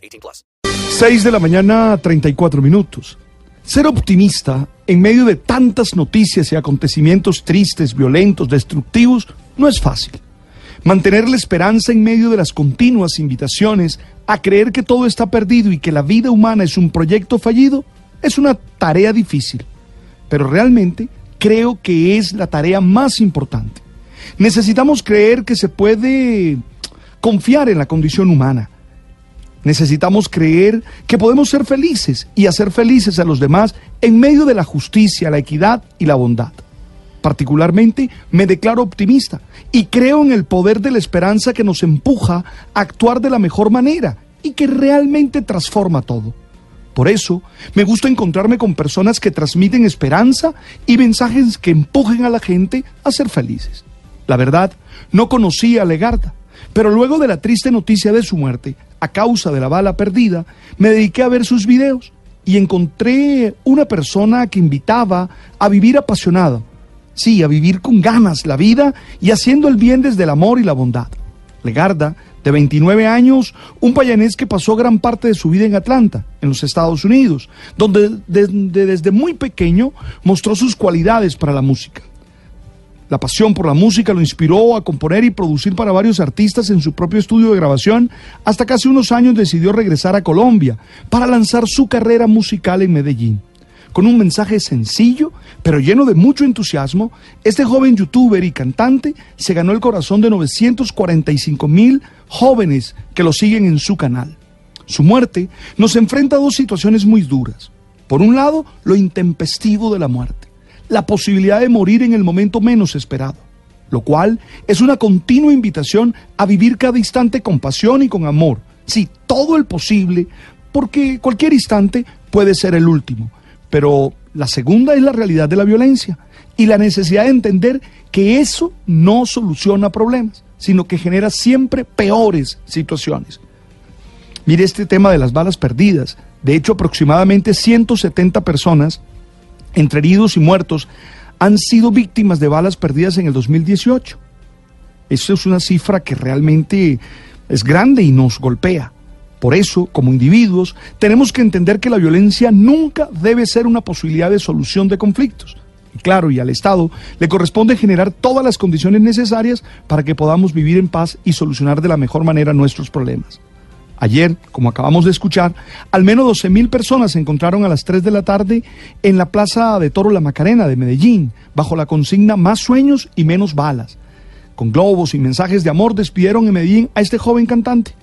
18 plus. 6 de la mañana, 34 minutos. Ser optimista en medio de tantas noticias y acontecimientos tristes, violentos, destructivos, no es fácil. Mantener la esperanza en medio de las continuas invitaciones a creer que todo está perdido y que la vida humana es un proyecto fallido es una tarea difícil pero realmente creo que es la tarea más importante. Necesitamos creer que se puede confiar en la condición humana. Necesitamos creer que podemos ser felices y hacer felices a los demás en medio de la justicia, la equidad y la bondad. Particularmente me declaro optimista y creo en el poder de la esperanza que nos empuja a actuar de la mejor manera y que realmente transforma todo. Por eso, me gusta encontrarme con personas que transmiten esperanza y mensajes que empujen a la gente a ser felices. La verdad, no conocía a Legarda, pero luego de la triste noticia de su muerte, a causa de la bala perdida, me dediqué a ver sus videos y encontré una persona que invitaba a vivir apasionado, sí, a vivir con ganas la vida y haciendo el bien desde el amor y la bondad. Legarda de 29 años, un payanés que pasó gran parte de su vida en Atlanta, en los Estados Unidos, donde desde muy pequeño mostró sus cualidades para la música. La pasión por la música lo inspiró a componer y producir para varios artistas en su propio estudio de grabación, hasta que hace unos años decidió regresar a Colombia para lanzar su carrera musical en Medellín. Con un mensaje sencillo, pero lleno de mucho entusiasmo, este joven youtuber y cantante se ganó el corazón de 945 mil jóvenes que lo siguen en su canal. Su muerte nos enfrenta a dos situaciones muy duras. Por un lado, lo intempestivo de la muerte, la posibilidad de morir en el momento menos esperado, lo cual es una continua invitación a vivir cada instante con pasión y con amor, sí, todo el posible, porque cualquier instante puede ser el último pero la segunda es la realidad de la violencia y la necesidad de entender que eso no soluciona problemas, sino que genera siempre peores situaciones. Mire este tema de las balas perdidas. De hecho, aproximadamente 170 personas, entre heridos y muertos, han sido víctimas de balas perdidas en el 2018. Eso es una cifra que realmente es grande y nos golpea. Por eso, como individuos, tenemos que entender que la violencia nunca debe ser una posibilidad de solución de conflictos. Y claro, y al Estado le corresponde generar todas las condiciones necesarias para que podamos vivir en paz y solucionar de la mejor manera nuestros problemas. Ayer, como acabamos de escuchar, al menos 12.000 personas se encontraron a las 3 de la tarde en la Plaza de Toro La Macarena de Medellín, bajo la consigna Más sueños y menos balas. Con globos y mensajes de amor despidieron en Medellín a este joven cantante.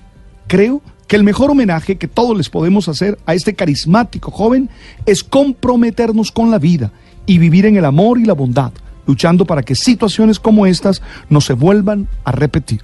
Creo que el mejor homenaje que todos les podemos hacer a este carismático joven es comprometernos con la vida y vivir en el amor y la bondad, luchando para que situaciones como estas no se vuelvan a repetir.